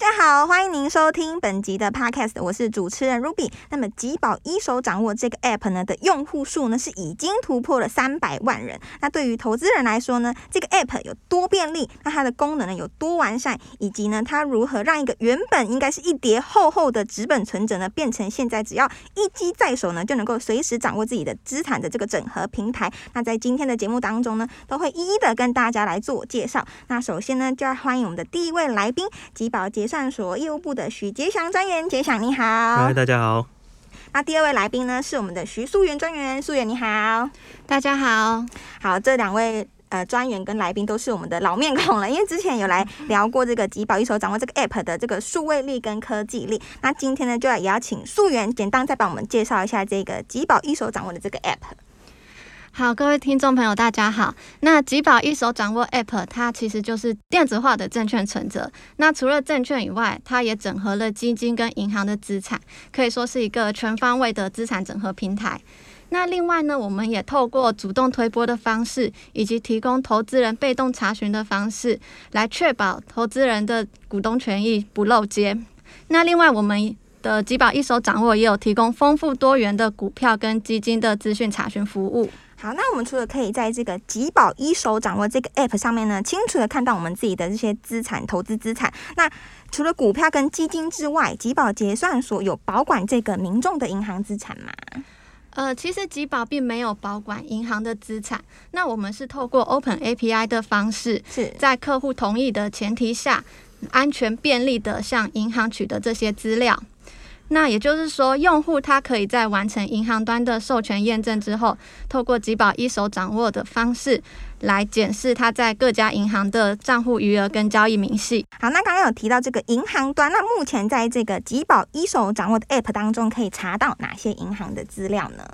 大家好，欢迎您收听本集的 Podcast，我是主持人 Ruby。那么，吉宝一手掌握这个 App 呢的用户数呢是已经突破了三百万人。那对于投资人来说呢，这个 App 有多便利？那它的功能呢有多完善？以及呢，它如何让一个原本应该是一叠厚厚的纸本存折呢，变成现在只要一机在手呢就能够随时掌握自己的资产的这个整合平台？那在今天的节目当中呢，都会一一的跟大家来做介绍。那首先呢，就要欢迎我们的第一位来宾，吉宝结算所业务部的许杰祥专员，杰祥你好。嗨，大家好。那第二位来宾呢，是我们的徐素媛专员，素媛你好。大家好。好，这两位呃专员跟来宾都是我们的老面孔了，因为之前有来聊过这个吉宝一手掌握这个 app 的这个数位力跟科技力。那今天呢，就要也要请素媛简单再帮我们介绍一下这个吉宝一手掌握的这个 app。好，各位听众朋友，大家好。那吉宝一手掌握 App，它其实就是电子化的证券存折。那除了证券以外，它也整合了基金跟银行的资产，可以说是一个全方位的资产整合平台。那另外呢，我们也透过主动推播的方式，以及提供投资人被动查询的方式，来确保投资人的股东权益不漏接。那另外，我们的吉宝一手掌握也有提供丰富多元的股票跟基金的资讯查询服务。好，那我们除了可以在这个吉宝一手掌握这个 App 上面呢，清楚的看到我们自己的这些资产、投资资产。那除了股票跟基金之外，吉宝结算所有保管这个民众的银行资产吗？呃，其实吉宝并没有保管银行的资产。那我们是透过 Open API 的方式，是在客户同意的前提下，安全便利的向银行取得这些资料。那也就是说，用户他可以在完成银行端的授权验证之后，透过吉宝一手掌握的方式来检视他在各家银行的账户余额跟交易明细。好，那刚刚有提到这个银行端，那目前在这个吉宝一手掌握的 App 当中，可以查到哪些银行的资料呢？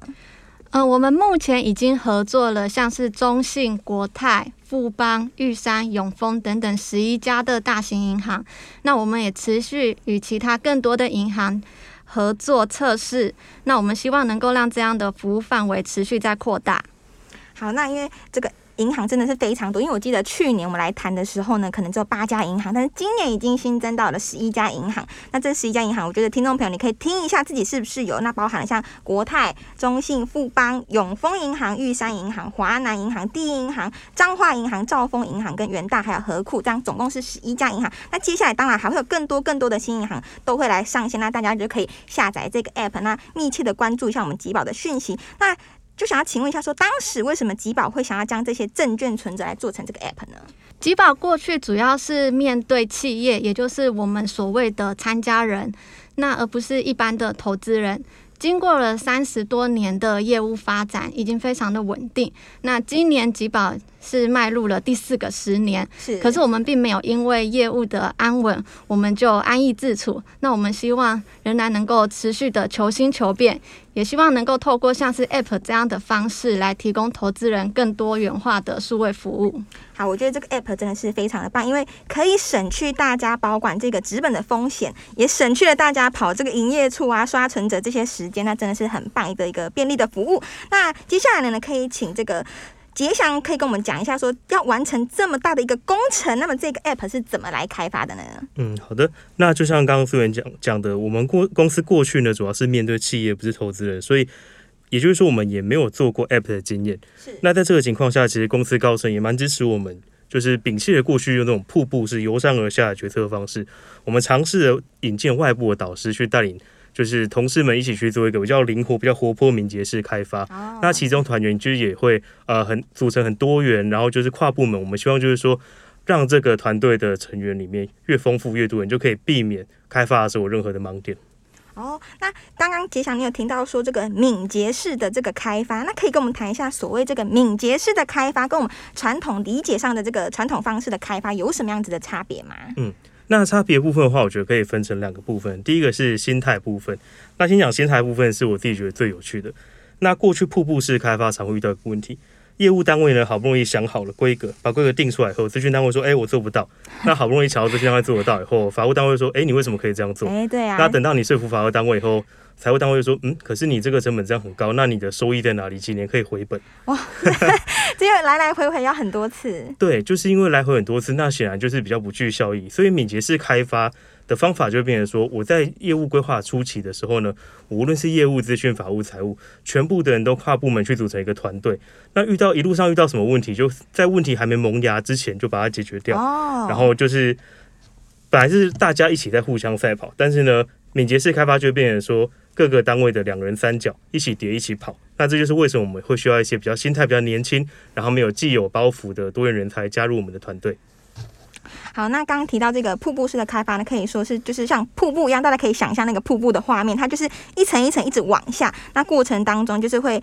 嗯，我们目前已经合作了像是中信、国泰、富邦、玉山、永丰等等十一家的大型银行。那我们也持续与其他更多的银行。合作测试，那我们希望能够让这样的服务范围持续在扩大。好，那因为这个。银行真的是非常多，因为我记得去年我们来谈的时候呢，可能只有八家银行，但是今年已经新增到了十一家银行。那这十一家银行，我觉得听众朋友你可以听一下自己是不是有，那包含了像国泰、中信、富邦、永丰银行、玉山银行、华南银行、第一银行、彰化银行、兆丰银行跟元大还有和库，这样总共是十一家银行。那接下来当然还会有更多更多的新银行都会来上线，那大家就可以下载这个 app，那密切的关注一下我们吉宝的讯息。那就想要请问一下，说当时为什么吉宝会想要将这些证券存折来做成这个 app 呢？吉宝过去主要是面对企业，也就是我们所谓的参加人，那而不是一般的投资人。经过了三十多年的业务发展，已经非常的稳定。那今年吉宝是迈入了第四个十年，是。可是我们并没有因为业务的安稳，我们就安逸自处。那我们希望仍然能够持续的求新求变。也希望能够透过像是 App 这样的方式来提供投资人更多元化的数位服务。好，我觉得这个 App 真的是非常的棒，因为可以省去大家保管这个纸本的风险，也省去了大家跑这个营业处啊、刷存折这些时间，那真的是很棒的一个便利的服务。那接下来呢，可以请这个。杰祥可以跟我们讲一下，说要完成这么大的一个工程，那么这个 app 是怎么来开发的呢？嗯，好的，那就像刚刚苏源讲讲的，我们过公司过去呢，主要是面对企业，不是投资人，所以也就是说，我们也没有做过 app 的经验。是。那在这个情况下，其实公司高层也蛮支持我们，就是摒弃了过去用那种瀑布式由上而下的决策方式，我们尝试引荐外部的导师去带领。就是同事们一起去做一个比较灵活、比较活泼、敏捷式开发。那其中团员就是也会呃很组成很多元，然后就是跨部门。我们希望就是说，让这个团队的成员里面越丰富越多人，就可以避免开发的时候有任何的盲点。哦，那刚刚杰祥你有听到说这个敏捷式的这个开发，那可以跟我们谈一下所谓这个敏捷式的开发，跟我们传统理解上的这个传统方式的开发有什么样子的差别吗？嗯。那差别部分的话，我觉得可以分成两个部分。第一个是心态部分。那先讲心态部分，是我自己觉得最有趣的。那过去瀑布式开发常会遇到一个问题，业务单位呢好不容易想好了规格，把规格定出来以后，咨询单位说：“哎，我做不到。”那好不容易瞧到咨询单位做得到以后，法务单位说：“哎，你为什么可以这样做？”哎，对啊。那等到你说服法务单位以后。财务单位说：“嗯，可是你这个成本这样很高，那你的收益在哪里？几年可以回本？”哇，这个来来回回要很多次。对，就是因为来回很多次，那显然就是比较不具效益。所以敏捷式开发的方法就变成说，我在业务规划初期的时候呢，无论是业务、资讯、法务、财务，全部的人都跨部门去组成一个团队。那遇到一路上遇到什么问题，就在问题还没萌芽之前就把它解决掉。哦，然后就是本来是大家一起在互相赛跑，但是呢，敏捷式开发就会变成说各个单位的两人三角一起叠一起跑。那这就是为什么我们会需要一些比较心态比较年轻，然后没有既有包袱的多元人才加入我们的团队。好，那刚刚提到这个瀑布式的开发呢，可以说是就是像瀑布一样，大家可以想象那个瀑布的画面，它就是一层一层一直往下，那过程当中就是会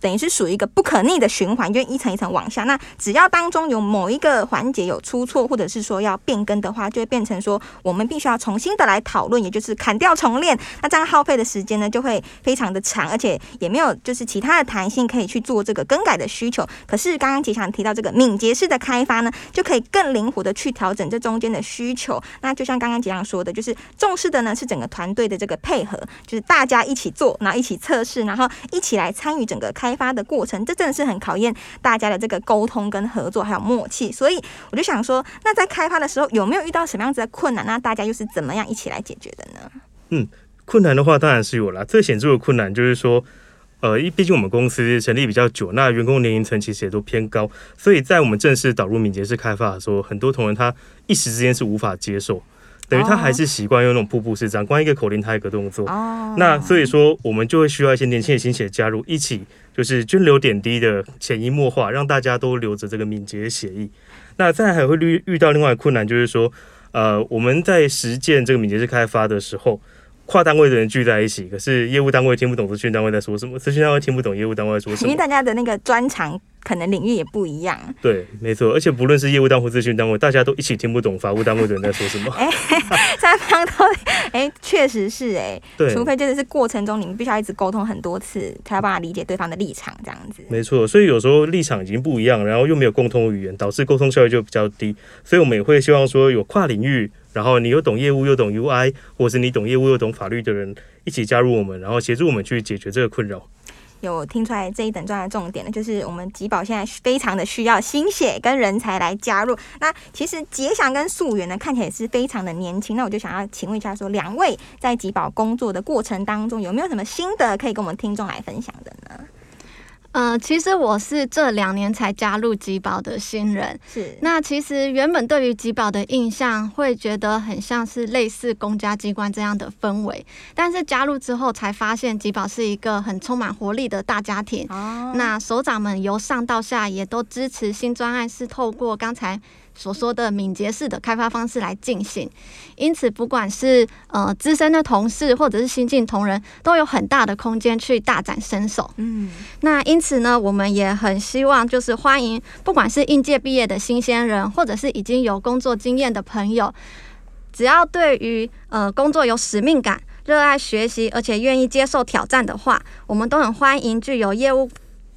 等于是属于一个不可逆的循环，就一层一层往下。那只要当中有某一个环节有出错，或者是说要变更的话，就会变成说我们必须要重新的来讨论，也就是砍掉重练。那这样耗费的时间呢，就会非常的长，而且也没有就是其他的弹性可以去做这个更改的需求。可是刚刚杰强提到这个敏捷式的开发呢，就可以更灵活的去调整这中间的需求。那就像刚刚杰阳说的，就是重视的呢是整个团队的这个配合，就是大家一起做，然后一起测试，然后一起来参与整个开发的过程。这真的是很考验大家的这个沟通跟合作还有默契。所以我就想说，那在开发的时候有没有遇到什么样子的困难？那大家又是怎么样一起来解决的呢？嗯困难的话当然是有啦，最显著的困难就是说，呃，因毕竟我们公司成立比较久，那员工年龄层其实也都偏高，所以在我们正式导入敏捷式开发的时候，很多同仁他一时之间是无法接受，等于他还是习惯用那种瀑布式，这样，光一个口令他一个动作。哦，那所以说，我们就会需要一些年轻的新血加入，一起就是涓流点滴的潜移默化，让大家都留着这个敏捷协议。那再还会遇遇到另外的困难，就是说，呃，我们在实践这个敏捷式开发的时候，跨单位的人聚在一起，可是业务单位听不懂资讯单位在说什么，资讯单位听不懂业务单位在说什么因为。大家的那个专长可能领域也不一样。对，没错，而且不论是业务单位或资讯单位，大家都一起听不懂法务单位的人在说什么。哎三方都，哎，确实是哎，对，除非真的是过程中你们必须要一直沟通很多次，才有办法理解对方的立场，这样子。没错，所以有时候立场已经不一样，然后又没有共同语言，导致沟通效率就比较低。所以我们也会希望说有跨领域，然后你又懂业务又懂 UI，或者是你懂业务又懂法律的人一起加入我们，然后协助我们去解决这个困扰。有听出来这一等状的重点呢，就是我们吉宝现在非常的需要心血跟人才来加入。那其实杰祥跟素媛呢，看起来也是非常的年轻。那我就想要请问一下说两位在吉宝工作的过程当中，有没有什么心得可以跟我们听众来分享的呢？呃，其实我是这两年才加入吉宝的新人。是，那其实原本对于吉宝的印象会觉得很像是类似公家机关这样的氛围，但是加入之后才发现吉宝是一个很充满活力的大家庭。哦，那首长们由上到下也都支持新专案是透过刚才所说的敏捷式的开发方式来进行，因此不管是呃资深的同事或者是新进同仁，都有很大的空间去大展身手。嗯，那因此呢，我们也很希望就是欢迎不管是应届毕业的新鲜人，或者是已经有工作经验的朋友，只要对于呃工作有使命感、热爱学习，而且愿意接受挑战的话，我们都很欢迎具有业务。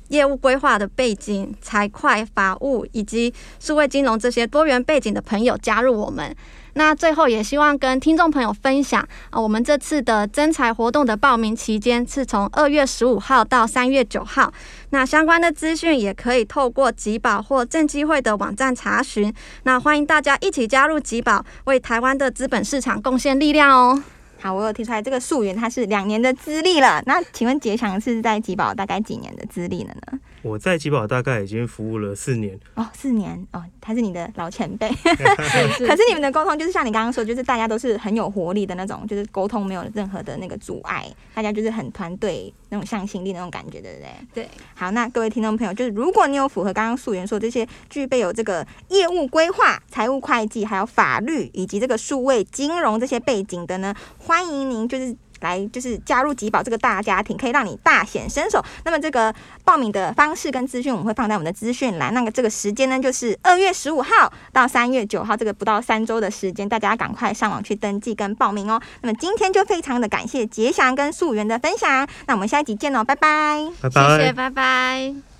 业务规划的背景、财会、法务以及数位金融这些多元背景的朋友加入我们。那最后也希望跟听众朋友分享啊，我们这次的征才活动的报名期间是从二月十五号到三月九号。那相关的资讯也可以透过吉宝或正机会的网站查询。那欢迎大家一起加入吉宝，为台湾的资本市场贡献力量哦。好，我有提出来这个溯源，它是两年的资历了。那请问杰强是在吉宝大概几年的资历了呢？我在吉宝大概已经服务了四年，哦，四年哦，他是你的老前辈。可是你们的沟通就是像你刚刚说，就是大家都是很有活力的那种，就是沟通没有任何的那个阻碍，大家就是很团队那种向心力那种感觉，对不对？对。好，那各位听众朋友，就是如果你有符合刚刚素媛说这些具备有这个业务规划、财务会计、还有法律以及这个数位金融这些背景的呢，欢迎您就是。来就是加入吉宝这个大家庭，可以让你大显身手。那么这个报名的方式跟资讯，我们会放在我们的资讯栏。那个这个时间呢，就是二月十五号到三月九号，这个不到三周的时间，大家赶快上网去登记跟报名哦。那么今天就非常的感谢杰祥跟素媛的分享，那我们下一集见喽，拜拜。拜拜。谢谢，拜拜。